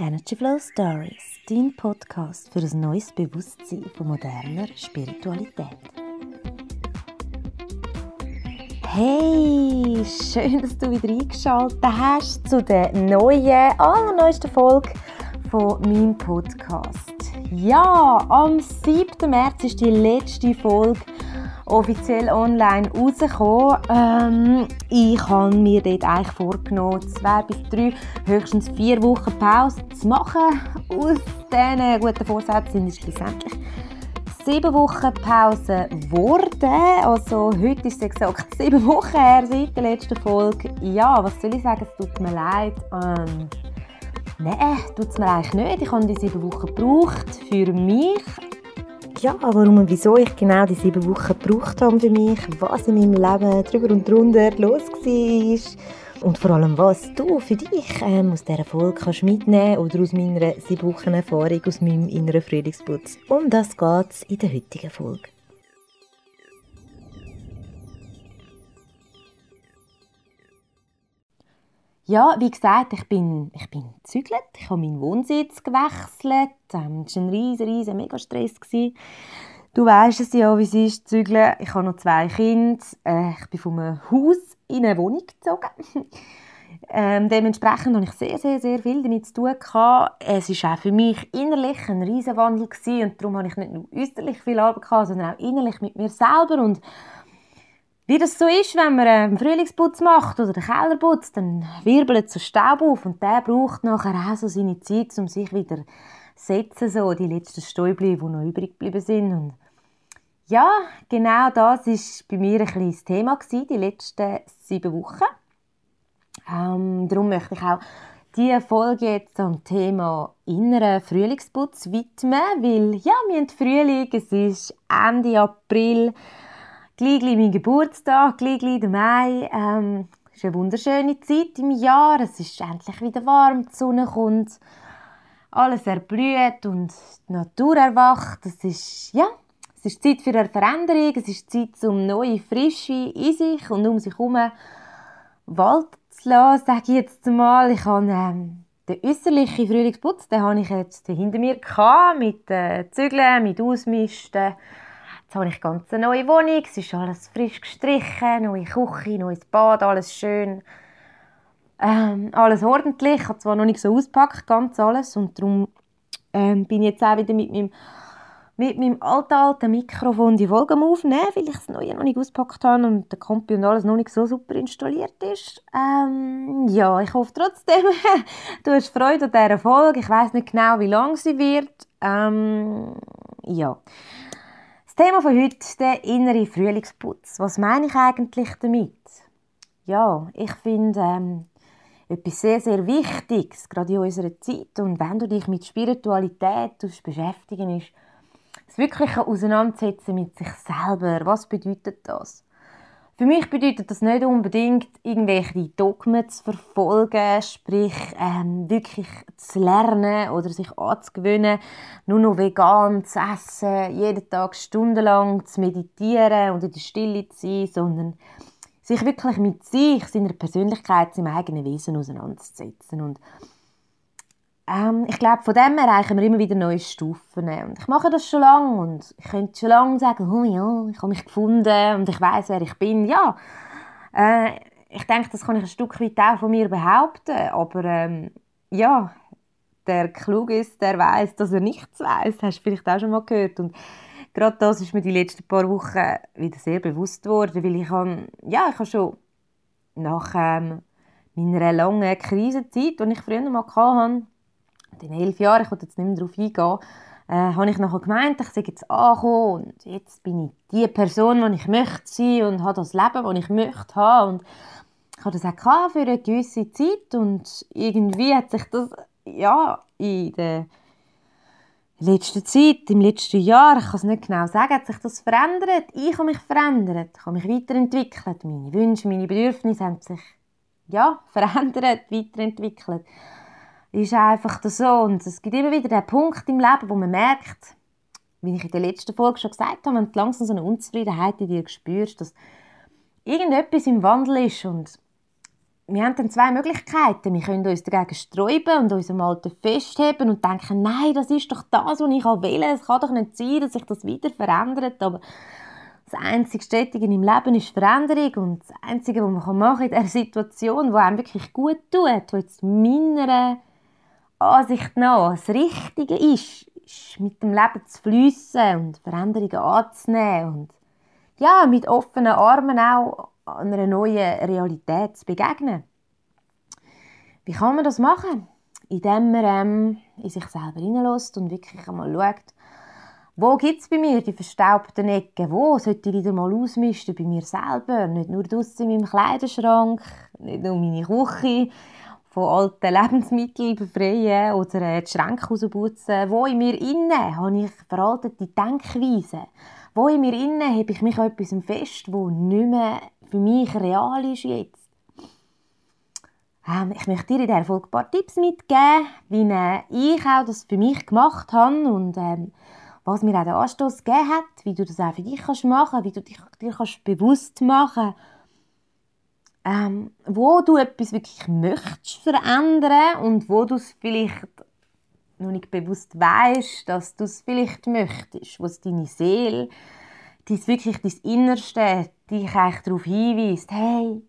Energy Flow Stories, dein Podcast für ein neues Bewusstsein von moderner Spiritualität. Hey, schön, dass du wieder eingeschaltet hast zu der neuen, allerneuesten Folge von meinem Podcast. Ja, am 7. März ist die letzte Folge offiziell online rausgekommen. Ähm, ich habe mir dort eigentlich vorgenommen, zwei bis drei, höchstens vier Wochen Pause zu machen. Aus diesen guten Vorsätzen sind es schlussendlich sieben Wochen Pause geworden. Also heute ist es exakt sieben Wochen her seit der letzten Folge. Ja, was soll ich sagen, es tut mir leid. Ähm, Nein, tut es mir eigentlich nicht. Ich habe die sieben Wochen gebraucht für mich. Ja, warum und wieso ich genau die sieben Wochen gebraucht habe für mich, was in meinem Leben drüber und drunter los war und vor allem, was du für dich ähm, aus dieser Folge kannst mitnehmen oder aus meiner sieben Wochen Erfahrung aus meinem inneren Frühlingsputz. Um das geht es in der heutigen Folge. Ja, wie gesagt, ich bin, ich bin gezügelt. Ich habe meinen Wohnsitz gewechselt. Ähm, war ein riesen, riesen Megastress. Du weißt es ja, wie es ist, zügeln. Ich habe noch zwei Kinder. Äh, ich bin von einem Haus in eine Wohnung gezogen. ähm, dementsprechend habe ich sehr, sehr, sehr viel damit zu tun gehabt. Es war auch für mich innerlich ein riesen Wandel gewesen. und darum habe ich nicht nur äußerlich viel Arbeit gehabt, sondern auch innerlich mit mir selber und wie das so ist, wenn man einen Frühlingsputz macht oder den Kellerputz, dann wirbelt so Staub auf und der braucht nachher auch so seine Zeit, um sich wieder zu setzen, so die letzten Stäubchen, die noch übrig geblieben sind. Und ja, genau das war bei mir ein kleines Thema gewesen, die letzten sieben Wochen. Ähm, darum möchte ich auch diese Folge jetzt am Thema inneren Frühlingsputz widmen, weil ja, wir haben Frühling, es ist Ende April, gleich mein Geburtstag, gleich der Mai. Ähm, es ist eine wunderschöne Zeit im Jahr. Es ist endlich wieder warm, die Sonne kommt, alles erblüht und die Natur erwacht. Es ist, ja, es ist Zeit für eine Veränderung. Es ist Zeit, um neue Frische in sich und um sich herum walten zu lassen, sage ich jetzt mal. Ich habe ähm, den äußerlichen Frühlingsputz, den habe ich jetzt hinter mir gehabt, mit äh, Zügeln, mit Ausmisten Jetzt habe ich ganz eine neue Wohnung, es ist alles frisch gestrichen, neue Küche, neues Bad, alles schön. Ähm, alles ordentlich, ich habe zwar noch nicht so ausgepackt, ganz alles, und darum ähm, bin ich jetzt auch wieder mit meinem, mit meinem alten, alten Mikrofon die Folge aufnehmen, weil ich das neue noch nicht ausgepackt habe und der Kompi und alles noch nicht so super installiert ist. Ähm, ja, ich hoffe trotzdem, du hast Freude an dieser Folge. Ich weiß nicht genau, wie lang sie wird. Ähm, ja. Thema von heute, der innere Frühlingsputz. Was meine ich eigentlich damit? Ja, ich finde ähm, etwas sehr, sehr Wichtiges, gerade in unserer Zeit. Und wenn du dich mit Spiritualität beschäftigen ist, das wirkliche Auseinandersetzen mit sich selber. Was bedeutet das? Für mich bedeutet das nicht unbedingt, irgendwelche Dogmen zu verfolgen, sprich ähm, wirklich zu lernen oder sich anzugewöhnen, nur noch vegan zu essen, jeden Tag stundenlang zu meditieren und in der Stille zu sein, sondern sich wirklich mit sich, seiner Persönlichkeit, seinem eigenen Wesen auseinanderzusetzen. Und ähm, ich glaube, von dem erreichen wir immer wieder neue Stufen. Und ich mache das schon lange und ich könnte schon lange sagen, oh ja, ich habe mich gefunden und ich weiß, wer ich bin. Ja, äh, ich denke, das kann ich ein Stück weit auch von mir behaupten. Aber ähm, ja, der klug ist, der weiß, dass er nichts weiß. Hast du vielleicht auch schon mal gehört. Und gerade das ist mir die letzten paar Wochen wieder sehr bewusst geworden, weil ich habe, ja, ich habe schon nach ähm, meiner langen Krisenzeit, die ich früher mal hatte, in elf Jahren, ich will jetzt nicht mehr darauf eingehen, äh, habe ich nachher gemeint, ich sei jetzt angekommen und jetzt bin ich die Person, die ich möchte sein und habe das Leben, das ich möchte haben. Und ich habe das auch für eine gewisse Zeit und irgendwie hat sich das ja, in der letzten Zeit, im letzten Jahr, ich kann es nicht genau sagen, hat sich das verändert. Ich habe mich verändert, ich habe mich weiterentwickelt. Meine Wünsche, meine Bedürfnisse haben sich ja, verändert, weiterentwickelt ist einfach so. Und es gibt immer wieder den Punkt im Leben, wo man merkt, wie ich in der letzten Folge schon gesagt habe, wenn du langsam so eine Unzufriedenheit in dir spürst, dass irgendetwas im Wandel ist und wir haben dann zwei Möglichkeiten. Wir können uns dagegen sträuben und uns am Alten festheben und denken, nein, das ist doch das, was ich will. Es kann doch nicht sein, dass sich das wieder verändert. Aber das einzige Stetige im Leben ist Veränderung und das Einzige, was man machen kann in dieser Situation, die einem wirklich gut tut, wo jetzt meiner Ansicht nach das Richtige ist, ist mit dem Leben zu fließen und Veränderungen anzunehmen und ja, mit offenen Armen auch einer neuen Realität zu begegnen. Wie kann man das machen? Indem man ähm, in sich selber hineinlässt und wirklich einmal schaut, wo gibt es bei mir die verstaubten Ecken? Wo sollte ich wieder mal ausmisten bei mir selber? Nicht nur draussen in meinem Kleiderschrank, nicht nur meine Küche, von alten Lebensmitteln befreien oder die Schränke rausputzen. Wo in mir innen habe ich veraltete Denkweisen? Wo in mir innen habe ich mich an etwas fest, wo nicht mehr für mich real ist jetzt? Ähm, ich möchte dir in dieser Folge ein paar Tipps mitgeben, wie äh, ich auch das für mich gemacht habe und ähm, was mir auch den Anstoß gegeben hat, wie du das auch für dich kannst machen wie du dich dir kannst bewusst machen ähm, wo du etwas wirklich möchtest verändern und wo du es vielleicht noch nicht bewusst weißt, dass du es vielleicht möchtest, was deine Seele, dies wirklich dein Innerste, dich eigentlich darauf hinweist, hey,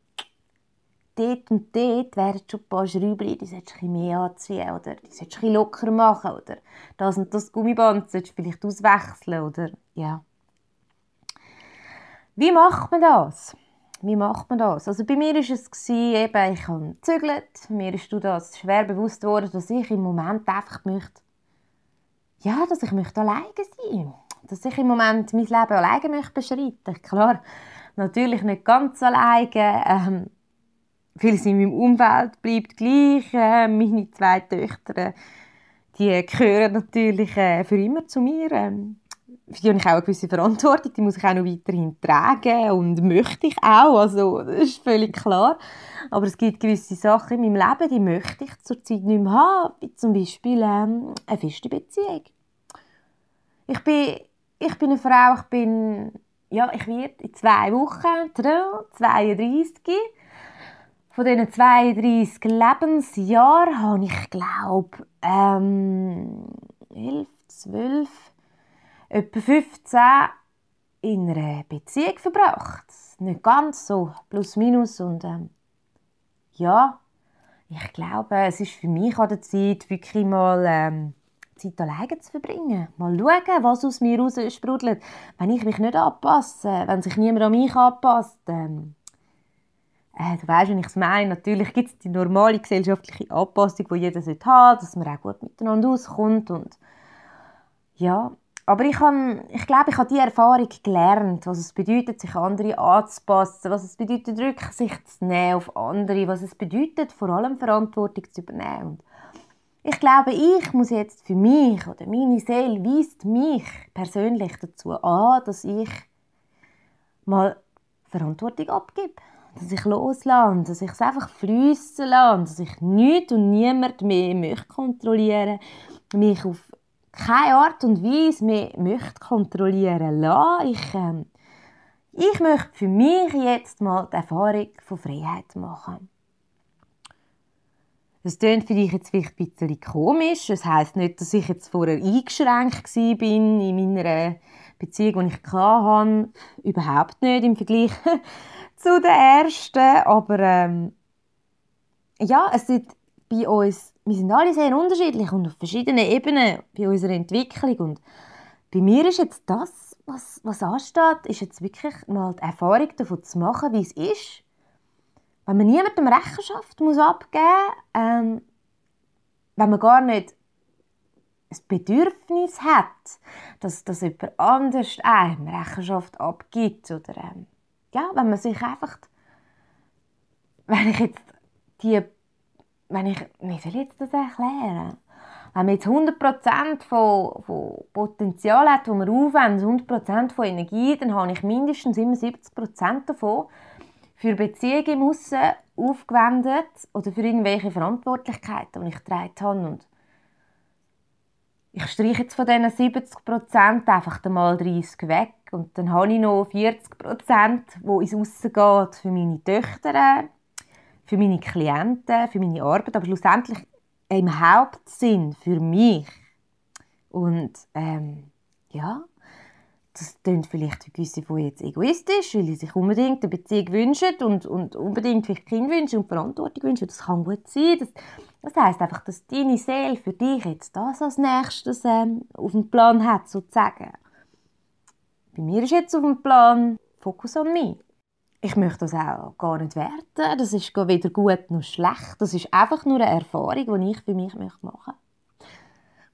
dort und dort wären schon ein paar Schräubchen, die solltest du mehr anziehen oder die solltest du locker machen oder das und das Gummiband solltest du vielleicht auswechseln oder ja. Wie macht man das? Wie macht man das? Also bei mir war es eben, ich habe gezügelt, mir ist das schwer bewusst geworden, dass ich im Moment einfach möchte, ja, dass ich möchte alleine sein dass ich im Moment mein Leben alleine möchte beschreiten. Klar, natürlich nicht ganz alleine, ähm, Vieles in meinem Umfeld bleibt gleich. Äh, meine zwei Töchter, die gehören natürlich äh, für immer zu mir. Ähm, für die habe ich auch eine gewisse Verantwortung, die muss ich auch noch weiterhin tragen und möchte ich auch, also das ist völlig klar. Aber es gibt gewisse Sachen in meinem Leben, die möchte ich zurzeit nicht mehr haben, wie zum Beispiel ähm, eine feste Beziehung. Ich bin, ich bin eine Frau, ich bin, ja, ich werde in zwei Wochen 32 von diesen 32 Lebensjahren habe ich, glaube ähm, 11, 12, etwa 15 in einer Beziehung verbracht. Nicht ganz so, plus minus. Und ähm, ja, ich glaube, es ist für mich an der Zeit, wirklich mal ähm, Zeit alleine zu verbringen. Mal schauen, was aus mir raus sprudelt. Wenn ich mich nicht anpasse, wenn sich niemand an mich anpasst, ähm, äh, du weißt, wie ich es meine. Natürlich gibt es die normale gesellschaftliche Anpassung, die jeder sollte, dass man auch gut miteinander auskommt. Und ja, aber ich, habe, ich glaube, ich habe diese Erfahrung gelernt, was es bedeutet, sich andere anzupassen, was es bedeutet, Rücksicht zu nehmen auf andere, was es bedeutet, vor allem Verantwortung zu übernehmen. Ich glaube, ich muss jetzt für mich oder meine Seele weist mich persönlich dazu an, dass ich mal Verantwortung abgebe dass ich loslasse, dass ich es einfach fließen lasse, dass ich nichts und niemand mehr kontrollieren mich auf keine Art und Weise mehr möchte kontrollieren lassen. Ich, ähm, ich möchte für mich jetzt mal die Erfahrung von Freiheit machen. Das klingt für dich jetzt vielleicht ein bisschen komisch. Das heisst nicht, dass ich jetzt vorher eingeschränkt war in meiner Beziehung, die ich hatte. Überhaupt nicht im Vergleich zu den ersten, aber ähm, ja, es sind bei uns, wir sind alle sehr unterschiedlich und auf verschiedenen Ebenen bei unserer Entwicklung. Und bei mir ist jetzt das, was, was ansteht, ist jetzt wirklich mal die Erfahrung davon zu machen, wie es ist, wenn man niemandem Rechenschaft muss abgeben muss, ähm, wenn man gar nicht ein Bedürfnis hat, dass, dass jemand anders einem Rechenschaft abgibt oder ähm, ja, wenn man sich einfach, wenn ich jetzt die, wenn ich, wie soll ich das erklären? Wenn man jetzt 100% von, von Potenzial hat, das wir aufwenden, 100% von Energie, dann habe ich mindestens immer 70% davon für Beziehungen im Aussen aufgewendet oder für irgendwelche Verantwortlichkeiten, die ich getragen habe. Und ich streiche jetzt von diesen 70 Prozent einfach mal 30 weg und dann habe ich noch 40 Prozent, wo ins Aussen geht für meine Töchter, für meine Klienten, für meine Arbeit, aber schlussendlich im Hauptsinn für mich. Und ähm, ja, das klingt vielleicht für gewisse von jetzt egoistisch, weil sie sich unbedingt eine Beziehung wünschen und, und unbedingt vielleicht Kind wünschen und Verantwortung wünschen. Das kann gut sein. Das, das heisst einfach, dass deine Seele für dich jetzt das als nächstes ähm, auf dem Plan hat, sozusagen. Bei mir ist jetzt auf dem Plan Fokus an mich. Ich möchte das auch gar nicht werten. Das ist weder gut noch schlecht. Das ist einfach nur eine Erfahrung, die ich für mich machen möchte.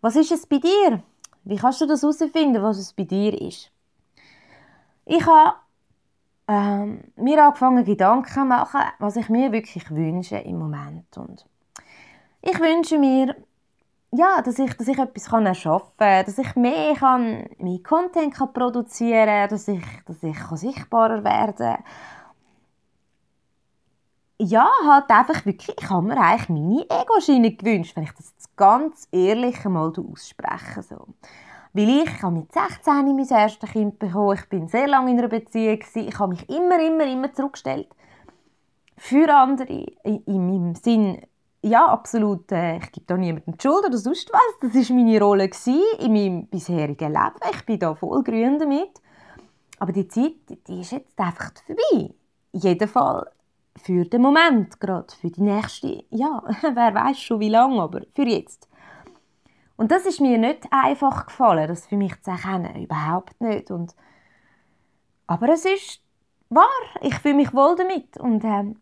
Was ist es bei dir? Wie kannst du das herausfinden, was es bei dir ist? Ich habe ähm, mir angefangen, Gedanken zu machen, was ich mir wirklich wünsche im Moment. Und ich wünsche mir, ja, dass ich, dass ich etwas kann erschaffen kann, dass ich mehr kann, mehr Content kann produzieren kann, dass ich, dass ich sichtbarer werden kann. Ja, halt einfach wirklich, ich habe mir eigentlich meine Ego-Schiene gewünscht, wenn ich das ganz ehrlich einmal aussprechen so. Weil ich, habe mit 16 mein erstes Kind bekommen, ich bin sehr lange in einer Beziehung, ich habe mich immer, immer, immer zurückgestellt. Für andere, in, in meinem Sinn, ja, absolut, äh, ich gebe da niemandem die Schuld oder sonst was. Das war meine Rolle in meinem bisherigen Leben. Ich bin da voll grün damit. Aber die Zeit, die ist jetzt einfach vorbei. Fall für den Moment gerade, für die nächste, ja, wer weiß schon wie lange, aber für jetzt. Und das ist mir nicht einfach gefallen, das für mich zu erkennen, überhaupt nicht. Und, aber es ist wahr, ich fühle mich wohl damit und äh,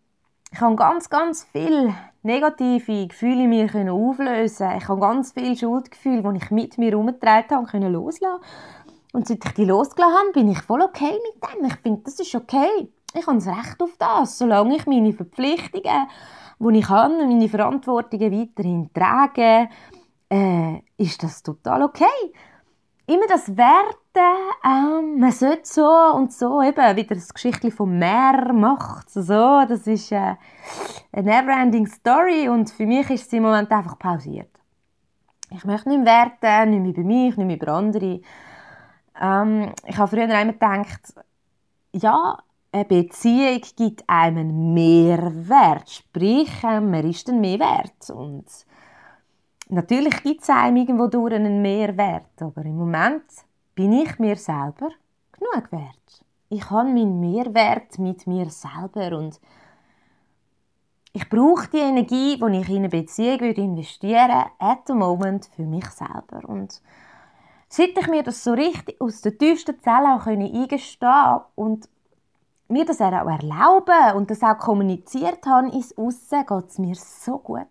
ich habe ganz, ganz viele negative Gefühle in mir können auflösen. Ich habe ganz viele Schuldgefühle, die ich mit mir herumgetragen habe, können loslassen. Und seit ich die losgelassen habe, bin ich voll okay mit dem. Ich finde, das ist okay. Ich habe das Recht auf das, solange ich meine Verpflichtungen, die ich habe, meine Verantwortungen weiterhin trage, äh, ist das total okay. Immer das Werten, ähm, man sollte so und so, eben wieder das Geschichtchen vom Meer macht so, das ist äh, eine never-ending Story und für mich ist sie im Moment einfach pausiert. Ich möchte nicht mehr werten, nicht mehr über mich, nicht mehr über andere. Ähm, ich habe früher immer gedacht, ja, eine Beziehung gibt einem einen Mehrwert, sprich, ähm, man ist dann mehr wert. Und natürlich gibt es einem irgendwo durch einen Mehrwert, aber im Moment bin ich mir selber genug wert. Ich habe meinen Mehrwert mit mir selber und ich brauche die Energie, die ich in eine Beziehung investieren würde, at the moment für mich selber. Und seit ich mir das so richtig aus der tiefsten Zelle eingestehen und mir das auch erlauben und das auch kommuniziert habe ins Aussen, geht es mir so gut.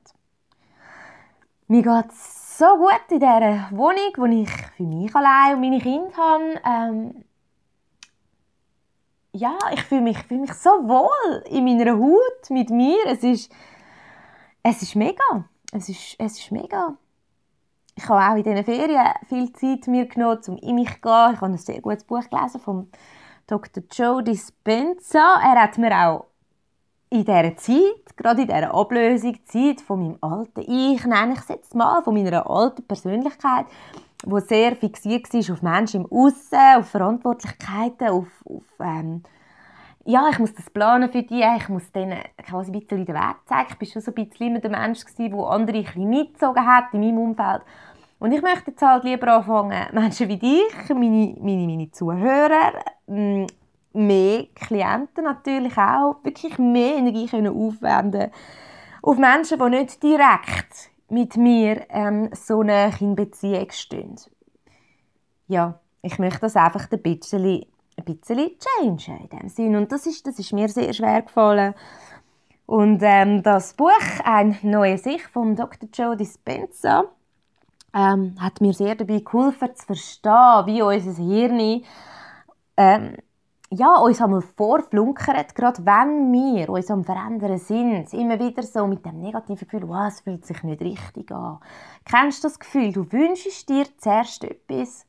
Mir geht es so gut in dieser Wohnung, wo ich für mich allein und meine Kinder habe. Ähm, ja, ich fühle mich, fühle mich so wohl in meiner Haut mit mir. Es ist, es ist mega. Es ist, es ist mega. Ich habe auch in diesen Ferien viel Zeit mir genommen, um in mich zu gehen. Ich habe ein sehr gutes Buch gelesen vom Dr. Joe Dispenza. Er hat mir auch in dieser Zeit, gerade in dieser Ablösungszeit von meinem alten Ich, nenne ich es jetzt mal, von meiner alten Persönlichkeit, wo sehr fixiert war auf Menschen im Aussen, auf Verantwortlichkeiten, auf, auf ähm, ja, ich muss das planen für die, ich muss denen quasi ein bisschen den Weg zeigen. Ich war schon so ein bisschen immer der Mensch, der andere ein bisschen mitgezogen hat in meinem Umfeld. Und ich möchte jetzt halt lieber anfangen, Menschen wie dich, meine, meine, meine Zuhörer, mm, mehr Klienten natürlich auch, wirklich mehr Energie können aufwenden auf Menschen, die nicht direkt mit mir ähm, so eine in Beziehung stehen. Ja, ich möchte das einfach ein bisschen, ein bisschen changen in dem Sinn. Und das ist, das ist mir sehr schwer gefallen. Und ähm, das Buch «Ein neues Sicht» von Dr. Joe Dispenza ähm, hat mir sehr dabei geholfen zu verstehen, wie unser Hirn ähm, ja, uns einmal vorflunkert, gerade wenn wir uns am Verändern sind, immer wieder so mit dem negativen Gefühl, wow, es fühlt sich nicht richtig an. Kennst du das Gefühl, du wünschst dir zuerst etwas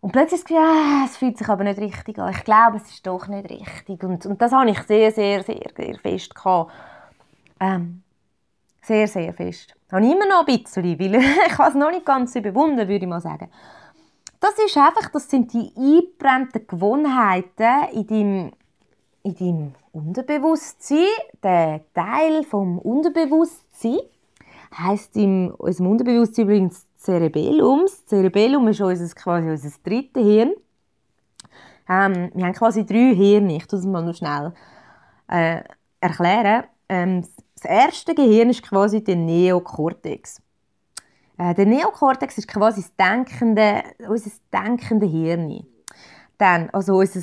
und plötzlich das Gefühl, ah, es fühlt sich aber nicht richtig an. Ich glaube, es ist doch nicht richtig. Und, und das habe ich sehr, sehr, sehr, sehr fest. Ähm, sehr, sehr fest. Habe ich immer noch ein bisschen, weil ich habe es noch nicht ganz überwunden, würde ich mal sagen. Das ist einfach, das sind die eingebrannten Gewohnheiten in deinem, in deinem Unterbewusstsein, der Teil vom Unterbewusstsein, heißt in unserem Unterbewusstsein übrigens Cerebellum. Das Cerebellum ist unser, quasi unser drittes Hirn. Ähm, wir haben quasi drei Hirne. Ich tue es mal noch schnell äh, erklären. Ähm, das erste Gehirn ist quasi der Neokortex. Äh, der Neokortex ist quasi das denkende, unser denkende Hirn. Dann, also unser,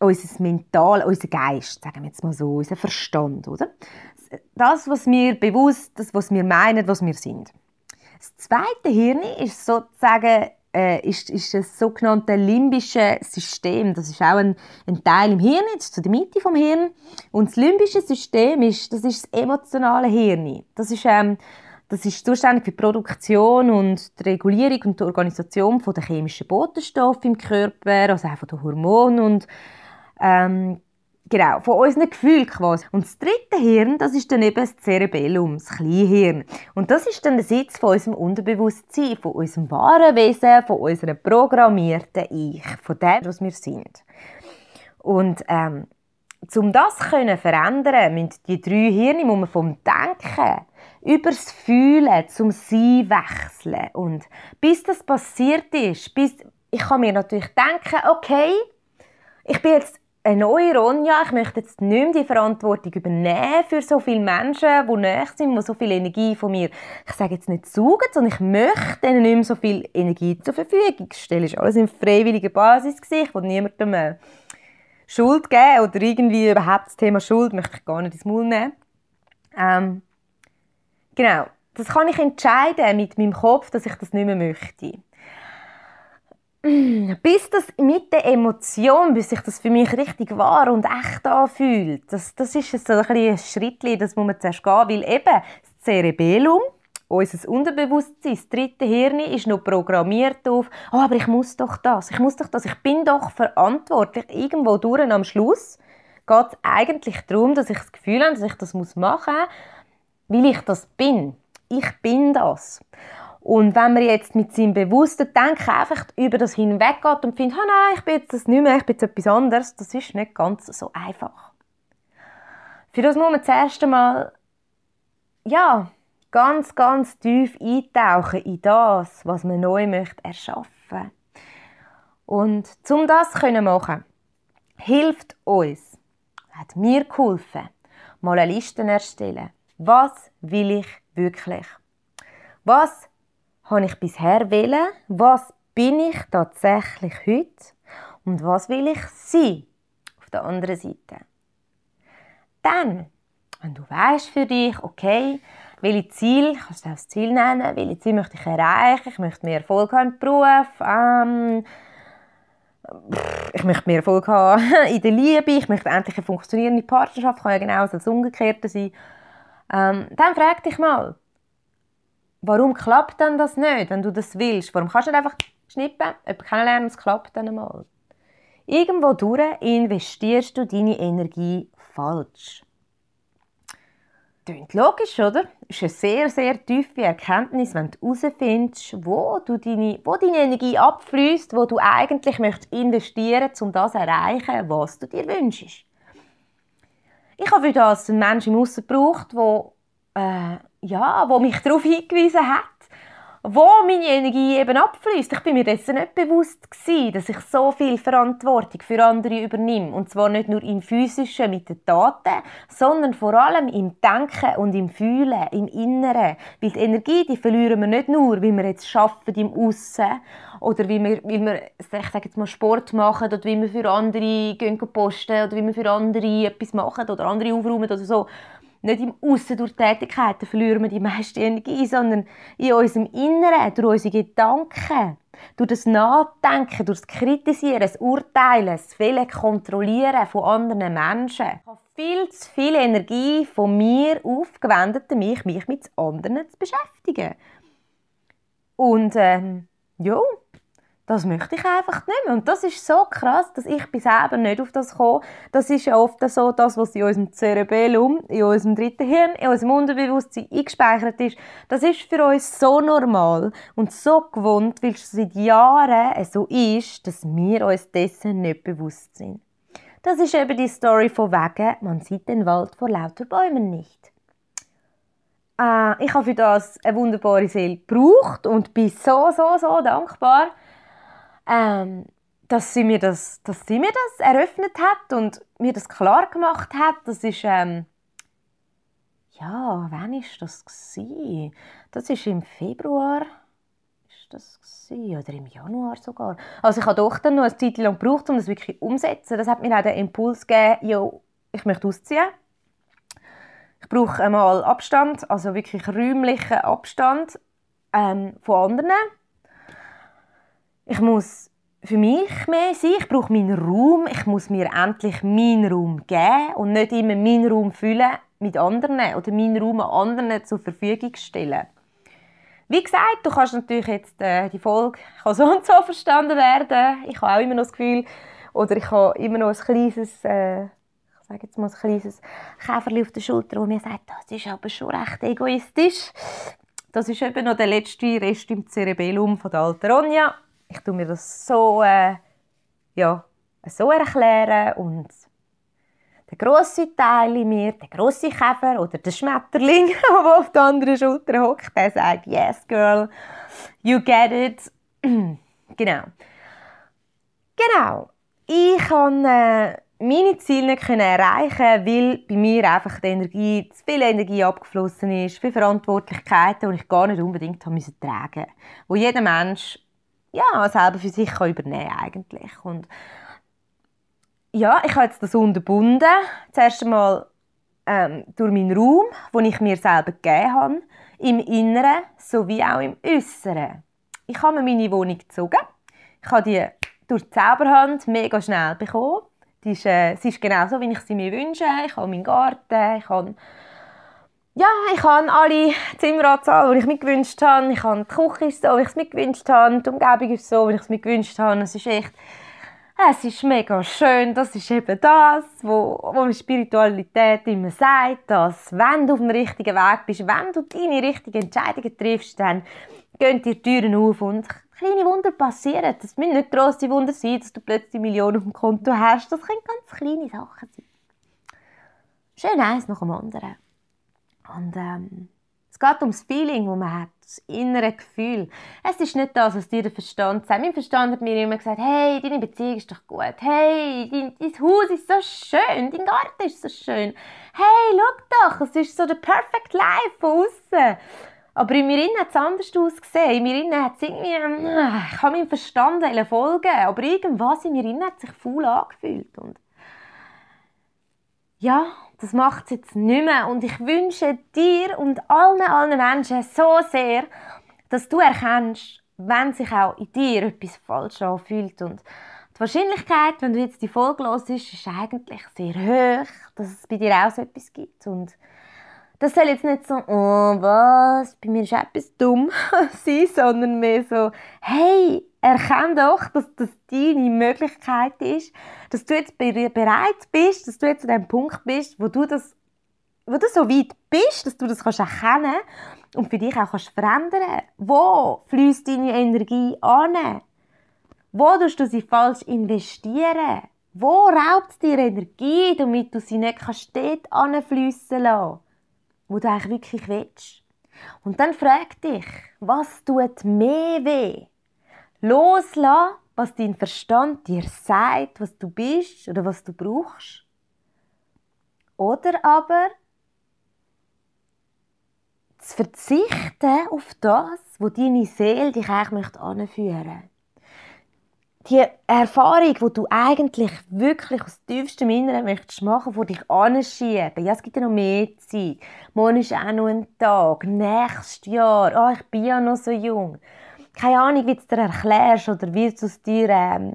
unser Mental, unser Geist, sagen wir jetzt mal so, unser Verstand, oder? Das, was wir bewusst, das, was wir meinen, was wir sind. Das zweite Hirn ist sozusagen äh, ist, ist das sogenannte limbische System. Das ist auch ein, ein Teil im Hirn, ist zu der Mitte vom Hirn. Und das limbische System ist, das ist das emotionale Hirn. Das ist, ähm, das ist zuständig für die Produktion und die Regulierung und die Organisation von der chemischen Botenstoffe im Körper, also auch von den Hormonen und ähm, Genau, von unseren Gefühlen quasi. Und das dritte Hirn, das ist dann eben das Cerebellum, das Kleinhirn. Und das ist dann der Sitz von unserem Unterbewusstsein, von unserem wahren Wesen, von unserem programmierten Ich, von dem, was wir sind. Und ähm, um das zu verändern, müssen die drei Hirne muss vom Denken über das Fühlen zum Sein wechseln. Und bis das passiert ist, bis ich kann mir natürlich denken, okay, ich bin jetzt eine neue Ronja, ich möchte jetzt nicht mehr die Verantwortung übernehmen für so viele Menschen, die näher sind, die so viel Energie von mir, ich sage jetzt nicht saugen, sondern ich möchte ihnen nicht mehr so viel Energie zur Verfügung stellen. Das war alles in freiwilliger Basis. Ich will niemandem äh, Schuld geben oder irgendwie überhaupt das Thema Schuld möchte ich gar nicht ins Maul nehmen. Ähm, genau, das kann ich entscheiden mit meinem Kopf, dass ich das nicht mehr möchte bis das mit der Emotion, bis sich das für mich richtig wahr und echt anfühlt, das, das ist so ein, ein Schritt, das muss man zuerst gehen, weil eben das Cerebellum, unser Unterbewusstsein, das dritte Hirn, ist noch programmiert auf, oh, aber ich muss doch das, ich muss doch das, ich bin doch verantwortlich. Irgendwo durch am Schluss geht es eigentlich darum, dass ich das Gefühl habe, dass ich das machen muss, weil ich das bin. Ich bin das. Und wenn man jetzt mit seinem bewussten Denken einfach über das hinweggeht und findet, oh nein, ich bin jetzt das nicht mehr, ich bin jetzt etwas anderes, das ist nicht ganz so einfach. Für das muss man zuerst einmal, ja, ganz, ganz tief eintauchen in das, was man neu möchte erschaffen. Und zum das können machen, hilft uns, hat mir geholfen, mal eine Liste erstellen. Was will ich wirklich? Was habe ich bisher wählen? Was bin ich tatsächlich heute? Und was will ich sein auf der anderen Seite? Dann, wenn du weißt für dich, okay, welche Ziel, kannst du das Ziel nennen, welche Ziel möchte ich erreichen, ich möchte mehr Erfolg haben im Beruf, ähm, ich möchte mehr Erfolg haben in der Liebe, ich möchte endlich eine funktionierende Partnerschaft, kann ja genau das Umgekehrte sein. Ähm, dann frag dich mal, warum klappt dann das nicht, wenn du das willst? Warum kannst du nicht einfach schnippen, jemanden kennenlernen, es klappt dann mal? Irgendwo durch investierst du deine Energie falsch. Klingt logisch, oder? Das ist eine sehr, sehr tiefe Erkenntnis, wenn du herausfindest, wo, du deine, wo deine Energie abfließt, wo du eigentlich möchtest investieren möchtest, um das zu erreichen, was du dir wünschst. Ich habe für das einen Menschen im Aussen gebraucht, der äh, ja, wo mich darauf hingewiesen hat, wo meine Energie eben abfließt. Ich bin mir dessen nicht bewusst gewesen, dass ich so viel Verantwortung für andere übernehme. Und zwar nicht nur im Physischen mit den Taten, sondern vor allem im Denken und im Fühlen, im Inneren. Weil die Energie, die verlieren wir nicht nur, wie wir jetzt schaffen im Aussen oder wie wir, wie wir ich sage jetzt mal Sport machen oder wie wir für andere gehen posten oder wie wir für andere etwas machen oder andere aufräumen oder so nicht im Aussen durch Tätigkeiten verlieren wir die meiste Energie, sondern in unserem Inneren, durch unsere Gedanken, durch das Nachdenken, durch das Kritisieren, das Urteilen, das viele Kontrollieren von anderen Menschen. Ich habe viel zu viel Energie von mir aufgewendet, mich, mich mit anderen zu beschäftigen. Und ähm, ja, das möchte ich einfach nicht mehr. Und das ist so krass, dass ich bis eben nicht auf das komme. Das ist ja oft so das, was in unserem Cerebellum, in unserem dritten Hirn, in unserem Unterbewusstsein eingespeichert ist. Das ist für uns so normal und so gewohnt, weil es seit Jahren so ist, dass wir uns dessen nicht bewusst sind. Das ist eben die Story von wegen, man sieht den Wald vor lauter Bäumen nicht. Äh, ich habe für das eine wunderbare Seele gebraucht und bin so, so, so dankbar, ähm, dass sie mir das, dass sie mir das eröffnet hat und mir das klar gemacht hat. Das ist ähm, ja, wann ist das? Das ist im Februar ist das oder im Januar sogar. Also ich habe doch dann noch eine Zeit lang gebraucht, um das wirklich umzusetzen. Das hat mir auch den Impuls gegeben, ja, ich möchte ausziehen. Ich brauche einmal Abstand, also wirklich räumlichen Abstand ähm, von anderen. Ich muss für mich mehr sein. Ich brauche meinen Raum. Ich muss mir endlich meinen Raum geben und nicht immer meinen Raum füllen mit anderen oder meinen Raum anderen zur Verfügung stellen. Wie gesagt, du kannst natürlich jetzt äh, die Folge kann so und so verstanden werden. Ich habe auch immer noch das Gefühl, oder ich habe immer noch ein kleines, äh, ich sage jetzt mal ein kleines Käferchen auf der Schulter, wo mir sagt, das ist aber schon recht egoistisch. Das ist eben noch der letzte Rest im Cerebellum von der alten Ronja. Ich tue mir das so, äh, ja, so erklären und der grosse Teil in mir, der grosse Käfer oder der Schmetterling, der auf der anderen Schulter hockt, der sagt, yes, girl, you get it. genau. Genau. Ich kann äh, meine Ziele nicht erreichen, weil bei mir einfach die Energie, zu viel Energie abgeflossen ist, für Verantwortlichkeiten, die ich gar nicht unbedingt haben müssen tragen, wo jeder Mensch ja selber für sich kann übernehmen eigentlich. Und ja, ich habe jetzt das unterbunden. Zuerst einmal ähm, durch meinen Raum, den ich mir selber gegeben habe, im Inneren sowie auch im Äußeren. Ich habe mir meine Wohnung gezogen. Ich habe die durch die Zauberhand mega schnell bekommen. Die ist, äh, sie ist genau so, wie ich sie mir wünsche. Ich habe meinen Garten, ich habe ja, ich habe alle Zimmeranzahl, die ich mir gewünscht habe. Ich habe die Küche so, wie ich es mir gewünscht habe. Die Umgebung ist so, wie ich es mir gewünscht habe. Es ist echt es ist mega schön, das ist eben das, wo, wo Spiritualität immer sagt, dass wenn du auf dem richtigen Weg bist, wenn du deine richtigen Entscheidungen triffst, dann gehen dir die Türen auf und kleine Wunder passieren. Das müssen nicht grosse Wunder sein, dass du plötzlich Millionen auf dem Konto hast. Das können ganz kleine Sachen sein. Schön eins nach dem anderen. Und ähm, es geht ums Feeling, das man hat das innere Gefühl. Es ist nicht das, was dir der Verstand sagt. Mein Verstand hat mir immer gesagt, hey, deine Beziehung ist doch gut. Hey, dein, dein Haus ist so schön. Dein Garten ist so schön. Hey, schau doch, es ist so der perfect life von außen. Aber in mir innen hat es anders ausgesehen. In mir innen hat es irgendwie, ah, ich habe meinem Verstand folgen, aber irgendwas in mir innen hat sich faul angefühlt. Und ja, das macht es jetzt nicht mehr. Und ich wünsche dir und allen, allen Menschen so sehr, dass du erkennst, wenn sich auch in dir etwas falsch anfühlt. Und die Wahrscheinlichkeit, wenn du jetzt die Folge hörst, ist eigentlich sehr hoch, dass es bei dir auch so etwas gibt. Und das soll jetzt nicht so, oh, was, bei mir ist etwas dumm sein, sondern mehr so, hey, erkenn doch, dass das deine Möglichkeit ist, dass du jetzt bereit bist, dass du jetzt an dem Punkt bist, wo du das, wo du so weit bist, dass du das kannst erkennen und für dich auch kannst verändern. Wo fließt deine Energie an? Wo tust du sie falsch investieren? Wo raubt es dir Energie, damit du sie nicht kannst dort anfliessen lassen, wo du eigentlich wirklich willst? Und dann frag dich, was tut mehr weh? Loslassen, was dein Verstand dir sagt, was du bist oder was du brauchst. Oder aber zu verzichten auf das, wo deine Seele dich eigentlich anführen möchte. Die Erfahrung, die du eigentlich wirklich aus tiefstem Inneren möchtest machen, die dich anschieben. Ja, es gibt ja noch mehr Zeit. Morgen ist auch noch ein Tag. Nächstes Jahr. Oh, ich bin ja noch so jung keine Ahnung, wie du es dir erklärst oder wie du es dir ähm,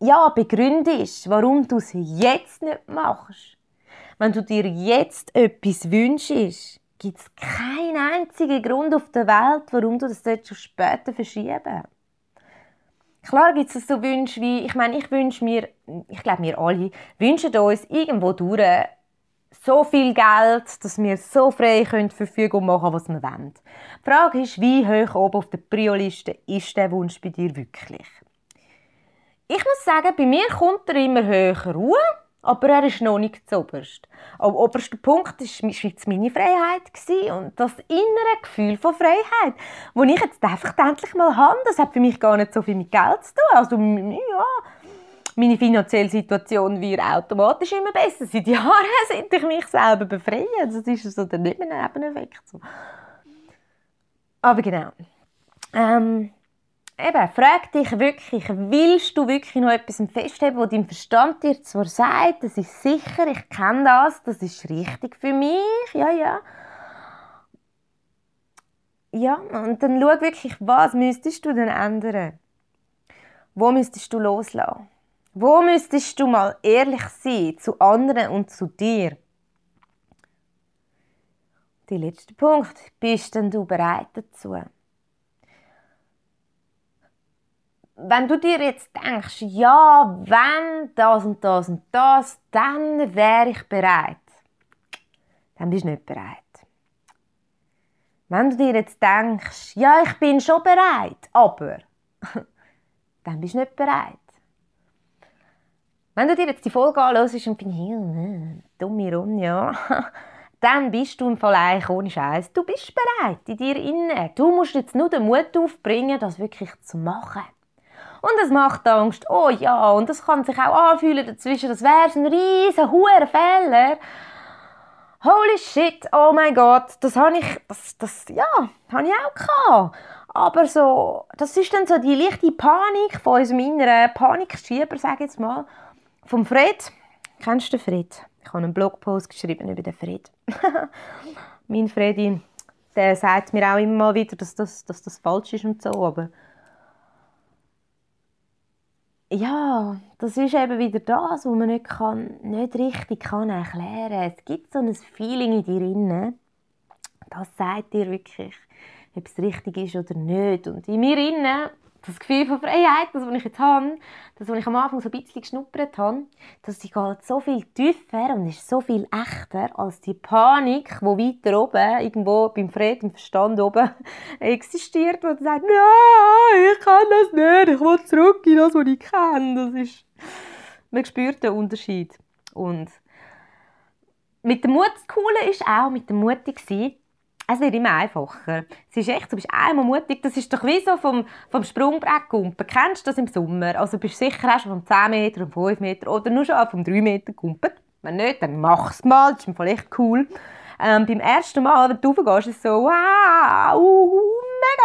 ja, begründest, warum du es jetzt nicht machst. Wenn du dir jetzt etwas wünschst, gibt es keinen einzigen Grund auf der Welt, warum du das später verschieben Klar gibt es so Wünsche wie, ich meine, ich wünsche mir, ich glaube wir alle, wünschen uns irgendwo durch so viel Geld, dass wir so frei können Verfügung machen was wir wollen. Die Frage ist, wie hoch oben auf der Prio-Liste ist der Wunsch bei dir wirklich? Ich muss sagen, bei mir kommt er immer höher Ruhe. Aber er ist noch nicht zu oberst. Am obersten Punkt war meine Freiheit und das innere Gefühl von Freiheit, das ich jetzt einfach endlich mal habe. Das hat für mich gar nicht so viel mit Geld zu tun. Also, ja, meine finanzielle Situation wird automatisch immer besser. Seit Jahren sind ich mich selber befreien. Das ist so der Nebeneffekt. So. Aber genau. Ähm, eben, frag dich wirklich, willst du wirklich noch etwas festheben, wo dein Verstand dir zwar sagt, das ist sicher, ich kenne das, das ist richtig für mich, ja, ja. Ja, und dann schau wirklich, was müsstest du denn ändern? Wo müsstest du loslassen? Wo müsstest du mal ehrlich sein zu anderen und zu dir? Der letzte Punkt. Bist denn du bereit dazu? Wenn du dir jetzt denkst, ja, wenn das und das und das, dann wäre ich bereit. Dann bist du nicht bereit. Wenn du dir jetzt denkst, ja, ich bin schon bereit, aber, dann bist du nicht bereit. Wenn du dir jetzt die Folge anhörst und findest, ja, ne, dumme Ronja, dann bist du im Fall eigentlich ohne Scheiß. Du bist bereit in dir innen. Du musst jetzt nur den Mut aufbringen, das wirklich zu machen. Und es macht Angst. Oh ja, und das kann sich auch anfühlen dazwischen, das wäre ein riesen, hoher Fehler. Holy shit, oh mein Gott, das habe ich, das, das, ja, habe ich auch gehabt. Aber so, das ist dann so die leichte Panik von unserem inneren Panikschieber, sage ich jetzt mal, vom Fred. Kennst du den Fred? Ich habe einen Blogpost geschrieben über den Fred. mein Fredin, der sagt mir auch immer wieder, dass das, dass das falsch ist und so, aber ja, das ist eben wieder das, was man nicht, kann, nicht richtig kann erklären kann. Es gibt so ein Feeling in dir drin, das sagt dir wirklich, ob es richtig ist oder nicht. Und in mir innen das Gefühl von Freiheit, das, was ich jetzt habe, das, was ich am Anfang so ein bisschen geschnuppert habe, das geht so viel tiefer und ist so viel echter als die Panik, die weiter oben, irgendwo beim Fred im Verstand oben existiert, wo du sagst, nein, ich kann das nicht, ich will zurück in das, was ich kenne. Das ist, man spürt den Unterschied. Und mit dem Mut, das Coole ist auch, mit dem Mutig sein, es wird immer einfacher. Es ist echt, du bist einmal mutig. Das ist doch wie so vom, vom Sprungbrett kumpen. Kennst du das im Sommer? Also bist du sicher auch schon vom 10 Meter, vom 5 Meter oder nur schon vom 3 Meter kumpelt. Wenn nicht, dann mach es mal. Das ist im echt cool. Ähm, beim ersten Mal, wenn du raufgehst, ist es so, wow, uh,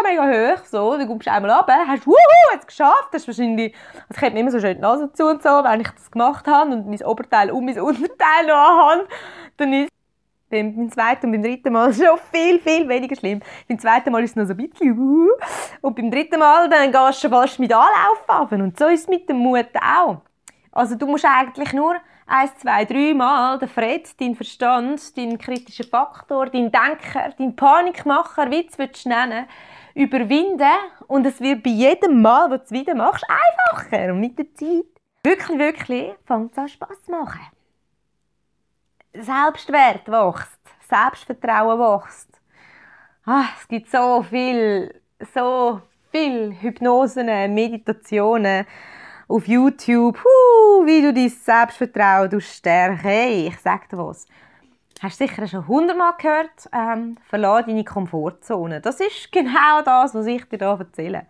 mega, mega hoch. So, dann kommst du einmal runter, hast wuhu, jetzt geschafft. Das ist wahrscheinlich, also ich habe mir immer so schön die Nase zu und so, wenn ich das gemacht habe und mein Oberteil um mein Unterteil noch habe, dann ist beim, zweiten und beim dritten Mal schon viel, viel weniger schlimm. Beim zweiten Mal ist es noch so ein bisschen uh, und beim dritten Mal dann gehst du schon fast mit Anlauf runter. Und so ist es mit dem Mut auch. Also du musst eigentlich nur eins, zwei, drei Mal den Fred, deinen Verstand, deinen kritischen Faktor, deinen Denker, deinen Panikmacher, wie du es nennen überwinden und es wird bei jedem Mal, wo du es wieder machst, einfacher und mit der Zeit wirklich, wirklich fängt es an Spass zu machen. Selbstwert wächst, Selbstvertrauen wächst. Ah, es gibt so viel, so viel Hypnosen, Meditationen auf YouTube, huh, wie du dein Selbstvertrauen stärkst. Hey, ich sag dir was. Hast du sicher schon hundertmal gehört, ähm, verlasse deine Komfortzone. Das ist genau das, was ich dir hier erzähle.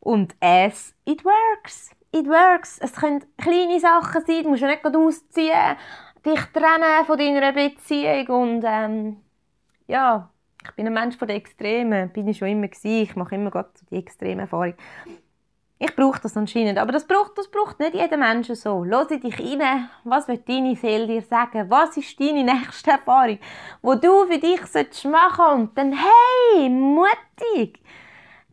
Und es, it works. It works. Es können kleine Sachen sein, du musst ja nicht ausziehen dich trennen von deiner Beziehung und ähm, ja, ich bin ein Mensch von den Extremen, bin ich schon immer gewesen. ich mache immer gerade die extreme Erfahrung. Ich brauche das anscheinend, aber das braucht, das braucht nicht jeder Mensch so. Lass dich rein, was wird deine Seele dir sagen? Was ist deine nächste Erfahrung, wo du für dich machen solltest und dann, hey, mutig,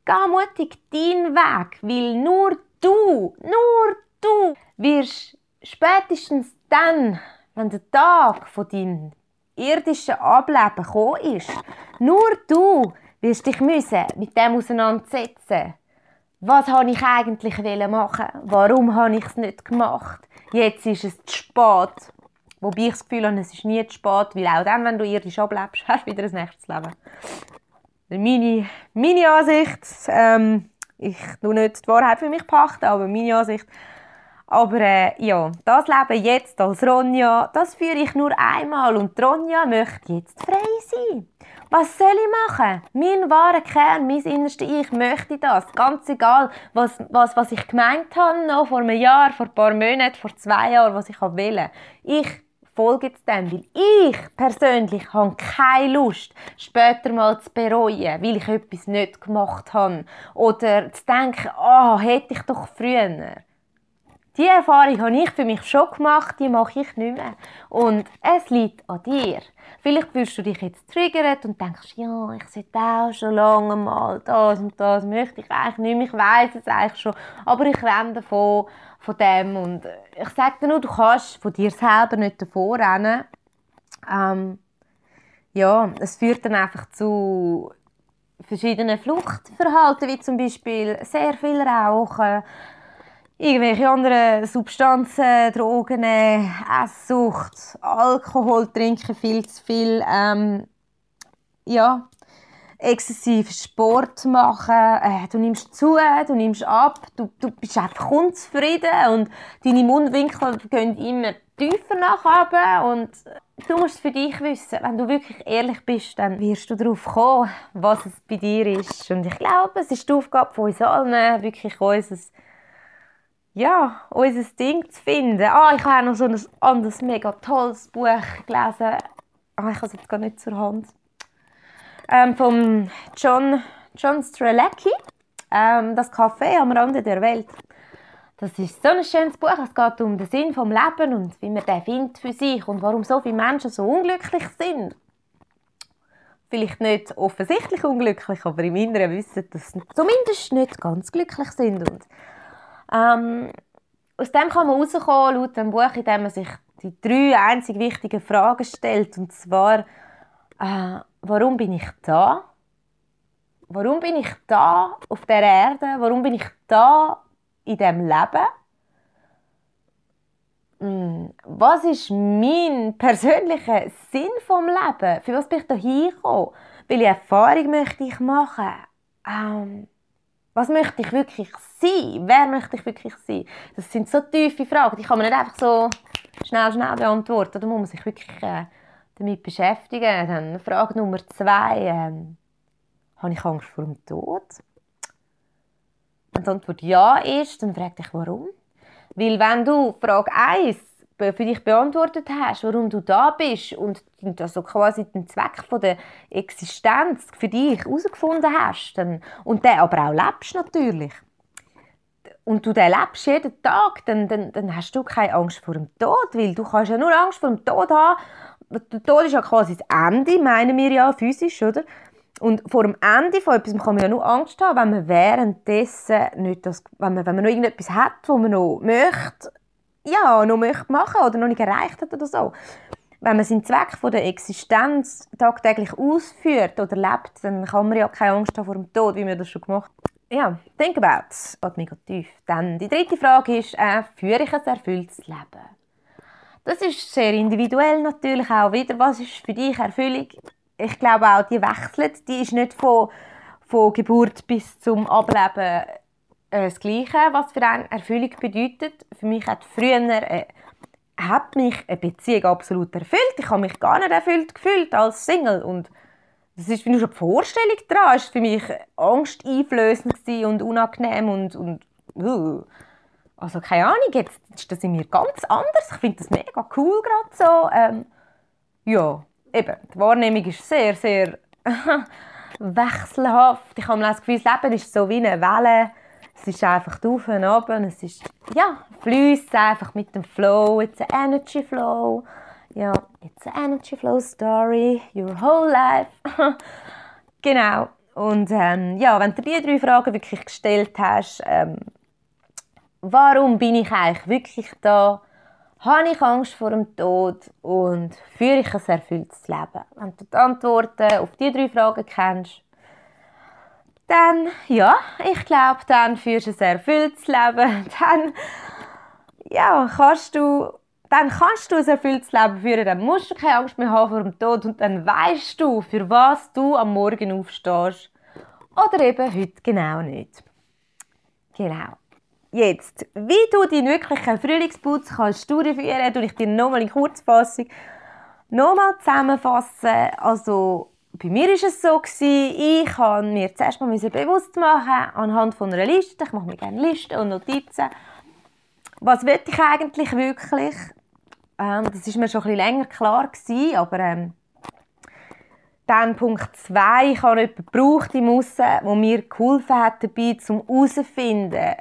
geh mutig deinen Weg, weil nur du, nur du wirst spätestens dann wenn der Tag von deinem irdischen Ableben gekommen ist, nur du wirst dich müssen mit dem auseinandersetzen. Was habe ich eigentlich machen? Warum habe ich es nicht gemacht? Jetzt ist es zu spät. Wobei ich das Gefühl habe, es ist nie zu spät, weil auch dann, wenn du irdisch ablebst, hast du wieder ein nächstes Leben. Meine, meine Ansicht, ähm, ich tue nicht die Wahrheit für mich pachten, aber meine Ansicht, Aber äh, ja, das Leben jetzt als Ronja, das führe ich nur einmal und Ronja möchte jetzt frei sein. Was soll ich machen? Mein wahrer Kern, mein innerste Ich möchte das. Ganz egal, was, was, was ich gemeint habe, noch vor einem Jahr, vor ein paar Monaten, vor zwei Jahren, was ich will. Ich folge jetzt dem, weil ich persönlich habe keine Lust, später mal zu bereuen, weil ich etwas nicht gemacht habe. Oder zu denken, oh, hätte ich doch früher. Die Erfahrung habe ich für mich schon gemacht, die mache ich nicht mehr. Und es liegt an dir. Vielleicht fühlst du dich jetzt triggert und denkst, ja, ich sollte auch schon lange mal das und das möchte ich eigentlich nicht mehr, ich weiß es eigentlich schon, aber ich renne davon, von dem und ich sage dir nur, du kannst von dir selber nicht davor rennen. Ähm, ja, es führt dann einfach zu verschiedenen Fluchtverhalten, wie zum Beispiel sehr viel Rauchen, irgendwelche anderen Substanzen, Drogen, Esssucht, Alkohol trinken viel zu viel, ähm, ja, exzessiv Sport machen, äh, du nimmst zu, du nimmst ab, du, du bist einfach unzufrieden und deine Mundwinkel gehen immer tiefer nach oben und du musst für dich wissen, wenn du wirklich ehrlich bist, dann wirst du darauf kommen, was es bei dir ist. Und ich glaube, es ist die Aufgabe von uns allen, wirklich unser ja, unser Ding zu finden. Ah, ich habe noch so ein anderes mega tolles Buch gelesen. Ah, ich habe es jetzt gar nicht zur Hand. Ähm, von John, John Strelecki. Ähm, das Café am Rande der Welt. Das ist so ein schönes Buch. Es geht um den Sinn vom Leben und wie man den findet für sich und warum so viele Menschen so unglücklich sind. Vielleicht nicht offensichtlich unglücklich, aber im Inneren wissen, dass sie zumindest nicht ganz glücklich sind. Und ähm, aus dem kann man rauskommen, laut dem Buch, indem man sich die drei einzig wichtigen Fragen stellt. Und zwar, äh, warum bin ich da? Warum bin ich da auf der Erde? Warum bin ich da in dem Leben? Hm, was ist mein persönlicher Sinn vom Leben? Für was bin ich da hingekommen? Welche Erfahrung möchte ich machen? Ähm, was möchte ich wirklich sein? Wer möchte ich wirklich sein? Das sind so tiefe Fragen, die kann man nicht einfach so schnell, schnell beantworten. Da muss man sich wirklich äh, damit beschäftigen. Dann Frage Nummer zwei. Ähm, habe ich Angst vor dem Tod? Wenn die Antwort ja ist, dann frag dich, warum. Weil wenn du Frage 1 für dich beantwortet hast, warum du da bist und also quasi den Zweck von der Existenz für dich herausgefunden hast dann, und den aber auch lebst natürlich und du den lebst jeden Tag, dann, dann, dann hast du keine Angst vor dem Tod, weil du kannst ja nur Angst vor dem Tod haben. Der Tod ist ja quasi das Ende, meinen wir ja physisch, oder? Und vor dem Ende von etwas kann man ja nur Angst haben, wenn man währenddessen nicht das, wenn man, wenn man noch irgendetwas hat, wo man noch möchte, ja, noch möchte machen oder noch nicht erreicht hat oder so. Wenn man seinen Zweck von der Existenz tagtäglich ausführt oder lebt, dann kann man ja keine Angst haben vor dem Tod, wie wir das schon gemacht haben. Ja, think about it. Geht mega tief. Dann die dritte Frage ist, äh, führe ich ein erfülltes Leben? Das ist sehr individuell natürlich auch wieder. Was ist für dich Erfüllung? Ich glaube auch, die wechselt. Die ist nicht von, von Geburt bis zum Ableben das Gleiche, was für eine Erfüllung bedeutet. Für mich hat früher äh, hat mich eine Beziehung absolut erfüllt. Ich habe mich gar nicht erfüllt gefühlt als Single und das ist, wenn du schon die Vorstellung dran ist für mich angsteinflößend und unangenehm und, und uh. also keine Ahnung, jetzt ist das in mir ganz anders. Ich finde das mega cool gerade so. Ähm, ja, eben, die Wahrnehmung ist sehr, sehr wechselhaft. Ich habe das Gefühl, das Leben ist so wie eine Welle es ist einfach auf und ab. Es ist, ja, fließt einfach mit dem Flow. It's an energy flow. Ja, it's an energy flow story. Your whole life. genau. Und ähm, ja, wenn du diese drei Fragen wirklich gestellt hast, ähm, warum bin ich eigentlich wirklich da? Habe ich Angst vor dem Tod und führe ich ein erfülltes Leben? Wenn du die Antworten auf diese drei Fragen kennst, dann, ja, ich glaube, dann führst du ein erfülltes Leben. Dann, ja, kannst du, dann kannst du ein erfülltes Leben führen. Dann musst du keine Angst mehr haben vor dem Tod und dann weißt du, für was du am Morgen aufstehst. Oder eben heute genau nicht. Genau. jetzt, wie du deinen wirklichen Frühlingsputz kannst durchführen, tue ich dir nochmal in Kurzfassung nochmal zusammenfassen. Also, bei mir war es so, ich habe mir zuerst mal bewusst machen anhand von einer Liste, ich mache mir gerne Listen und Notizen, was will ich eigentlich wirklich? Ähm, das ist mir schon ein länger klar gewesen, aber ähm, dann Punkt 2, ich habe jemanden gebraucht im Aussen, der mir geholfen hat dabei, um herauszufinden,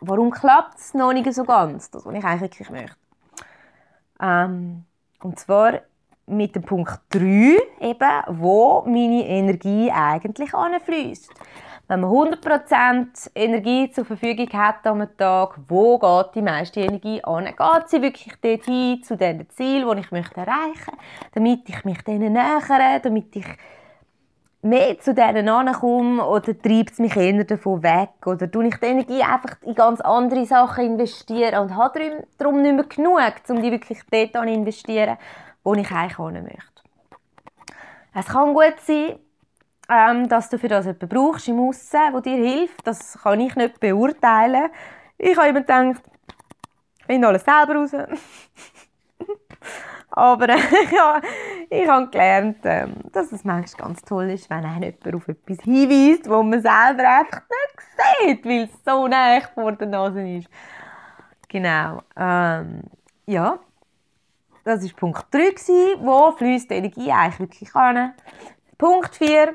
warum klappt es noch nicht so ganz, das, was ich eigentlich wirklich möchte. Ähm, und zwar mit dem Punkt 3, eben, wo meine Energie eigentlich anfließt. Wenn man 100% Energie zur Verfügung hat am Tag, wo geht die meiste Energie an? Geht sie wirklich dorthin, zu den Zielen, die ich möchte erreichen möchte, damit ich mich denen nähere, damit ich mehr zu denen ankomme oder treibt es mich eher davon weg oder tue ich die Energie einfach in ganz andere Sachen investieren und habe darum nicht mehr genug, um die wirklich dort zu investieren, wo ich eigentlich hin möchte. Es kann gut sein, ähm, dass du für das jemanden brauchst im Aussen, der dir hilft. Das kann ich nicht beurteilen. Ich habe immer gedacht, ich finde alles selber raus. Aber äh, ja, ich habe gelernt, äh, dass es manchmal ganz toll ist, wenn einen jemand auf etwas hinweist, wo man selber einfach nicht sieht, weil es so nah vor der Nase ist. Genau. Ähm, ja, das war Punkt 3, wo fließt die Energie eigentlich wirklich an. Punkt 4,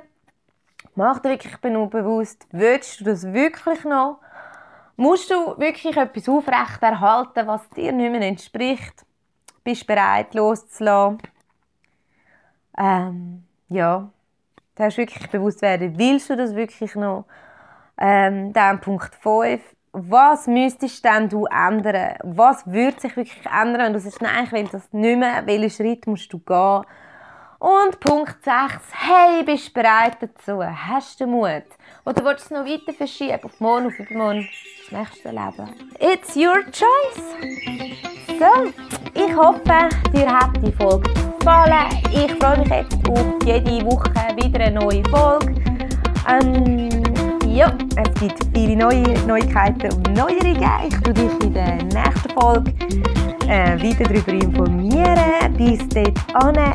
mach dir wirklich bewusst, willst du das wirklich noch? Musst du wirklich etwas aufrechterhalten, was dir nicht mehr entspricht? bist bereit loszulassen. Ähm, ja, du hast wirklich bewusst werden, willst du das wirklich noch? Ähm, dann Punkt 5. Was müsstest denn du ändern? Was würde sich wirklich ändern, wenn du sagst, nein, ich will das nicht mehr, welchen Schritt musst du gehen? Und Punkt 6. Hey, bist du bereit dazu? Hast du Mut? Oder willst du es noch weiter verschieben? Auf morgen, auf übermorgen, das nächste Leben? It's your choice! So, ich hoffe, dir hat die Folge gefallen. Ich freue mich jetzt auf jede Woche wieder eine neue Folge. Ähm, ja, es gibt viele neue Neuigkeiten und Neuerungen. Ich tue dich in der nächsten Folge äh, weiter darüber informieren. Bis dahin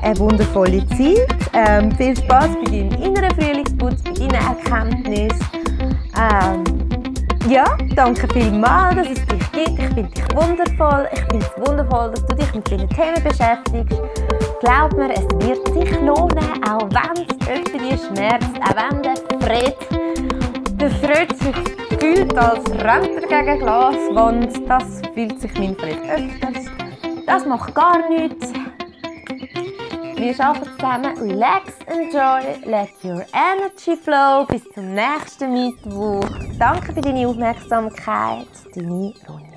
eine wundervolle Zeit. Ähm, viel Spaß bei deinem inneren Frühlingsputz, bei deinen Erkenntnissen. Ähm, ja, danke vielmals, dass es dich gibt. Ich finde dich wundervoll. Ich finde es wundervoll, dass du dich mit diesen Themen beschäftigst. Glaub mir, es wird sich lohnen, auch wenn es irgendwie schmerzt, auch wenn der Fred, der Fred sich fühlt, als rennt er gegen Glaswand. Das fühlt sich mein Fred öfters. Das macht gar nichts. Wir arbeiten zusammen. Relax, enjoy, let your energy flow. Bis zum nächsten Mittwoch. Danke für deine Aufmerksamkeit. Deine Ronja.